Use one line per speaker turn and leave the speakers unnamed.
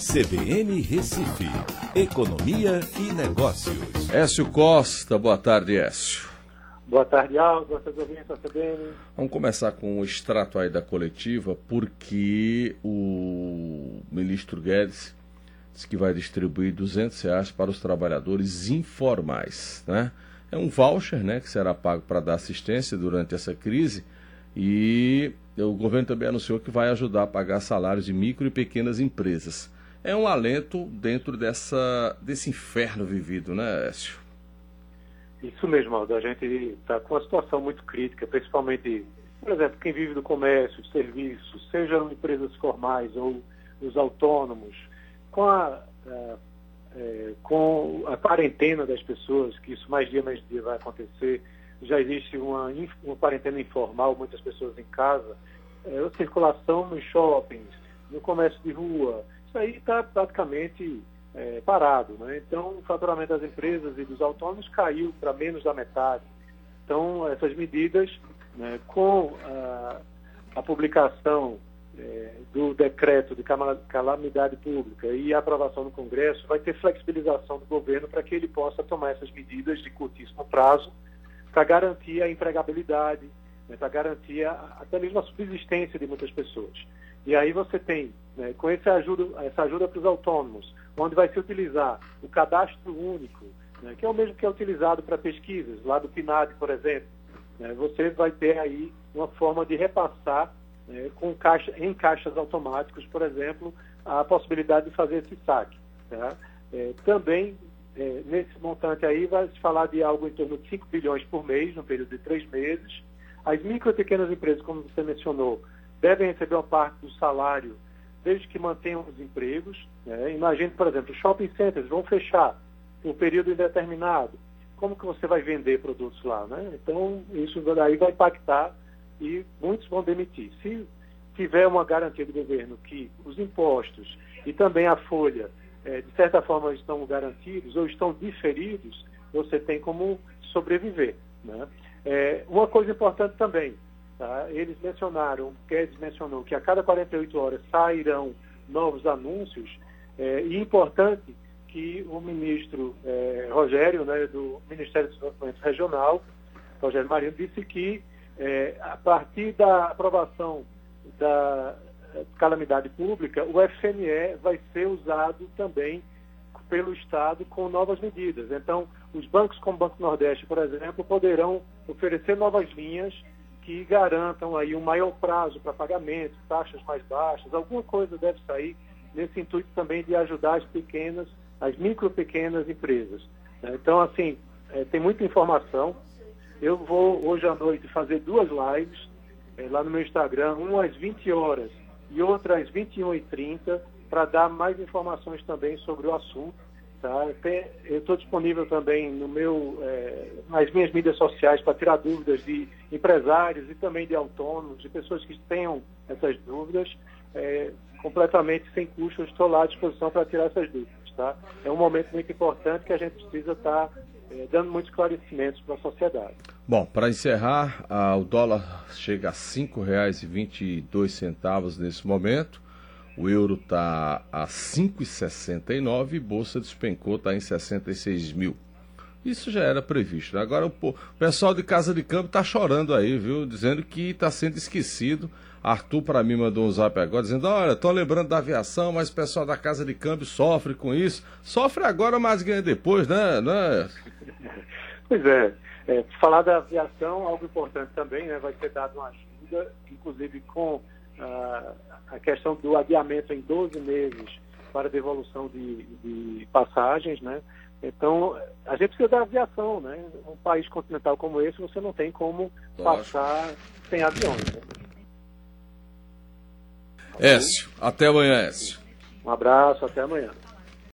CBN Recife, Economia e Negócios.
Écio Costa, boa tarde, Écio.
Boa tarde, Aldo, boa tarde, ouvintes da CBN.
Vamos começar com o extrato aí da coletiva, porque o ministro Guedes disse que vai distribuir 200 reais para os trabalhadores informais, né? É um voucher, né, que será pago para dar assistência durante essa crise e o governo também anunciou que vai ajudar a pagar salários de micro e pequenas empresas. É um alento dentro dessa, desse inferno vivido, né, Écio?
Isso mesmo, Aldo. A gente está com uma situação muito crítica, principalmente, por exemplo, quem vive do comércio, serviços, sejam empresas formais ou os autônomos, com a, a é, com a quarentena das pessoas, que isso mais dia mais dia vai acontecer, já existe uma, uma quarentena informal, muitas pessoas em casa, é, circulação nos shoppings, no comércio de rua, isso aí está praticamente é, parado. Né? Então, o faturamento das empresas e dos autônomos caiu para menos da metade. Então, essas medidas, né, com a, a publicação é, do decreto de calamidade pública e a aprovação no Congresso, vai ter flexibilização do governo para que ele possa tomar essas medidas de curtíssimo prazo para garantir a empregabilidade, né, para garantir a, até mesmo a subsistência de muitas pessoas. E aí você tem, né, com essa ajuda, essa ajuda para os autônomos, onde vai se utilizar o cadastro único, né, que é o mesmo que é utilizado para pesquisas, lá do PNAD, por exemplo, né, você vai ter aí uma forma de repassar é, com caixa, em caixas automáticos, por exemplo, a possibilidade de fazer esse saque. Tá? É, também, é, nesse montante aí, vai se falar de algo em torno de 5 bilhões por mês, no período de três meses. As micro e pequenas empresas, como você mencionou, devem receber uma parte do salário desde que mantenham os empregos. Né? Imagine, por exemplo, shopping centers vão fechar por um período indeterminado. Como que você vai vender produtos lá? Né? Então, isso daí vai impactar e muitos vão demitir. Se tiver uma garantia do governo que os impostos e também a folha, é, de certa forma, estão garantidos ou estão diferidos, você tem como sobreviver. Né? É, uma coisa importante também, tá? eles mencionaram, Guedes mencionou que a cada 48 horas sairão novos anúncios, é, e importante que o ministro é, Rogério, né, do Ministério do Desenvolvimento Regional, Rogério Marinho, disse que é, a partir da aprovação da calamidade pública, o FNE vai ser usado também pelo Estado com novas medidas. Então, os bancos como o Banco Nordeste, por exemplo, poderão oferecer novas linhas que garantam aí um maior prazo para pagamento, taxas mais baixas, alguma coisa deve sair nesse intuito também de ajudar as pequenas, as micro pequenas empresas. Então, assim, é, tem muita informação, eu vou hoje à noite fazer duas lives é, lá no meu Instagram, uma às 20 horas e outra às 21h30, para dar mais informações também sobre o assunto. Tá? Eu estou disponível também no meu, é, nas minhas mídias sociais para tirar dúvidas de empresários e também de autônomos, de pessoas que tenham essas dúvidas. É, completamente sem custo, estou lá à disposição para tirar essas dúvidas. Tá? É um momento muito importante que a gente precisa estar tá é, dando muitos esclarecimentos para a sociedade.
Bom, para encerrar, o dólar chega a R$ 5,22 nesse momento. O euro está a 5,69 e bolsa despencou, está em 66 mil. Isso já era previsto. Agora o, pessoal de Casa de Campo está chorando aí, viu? Dizendo que está sendo esquecido. Arthur para mim mandou um zap agora dizendo: Olha, estou lembrando da aviação, mas o pessoal da Casa de Câmbio sofre com isso. Sofre agora, mas ganha depois, né? né?
Pois é. é. Falar da aviação, algo importante também, né? Vai ser dado uma ajuda, inclusive com ah, a questão do adiamento em 12 meses para devolução de, de passagens, né? Então, a gente precisa da aviação, né? Um país continental como esse, você não tem como passar sem aviões. Né?
Écio, até amanhã, Écio.
Um abraço, até amanhã.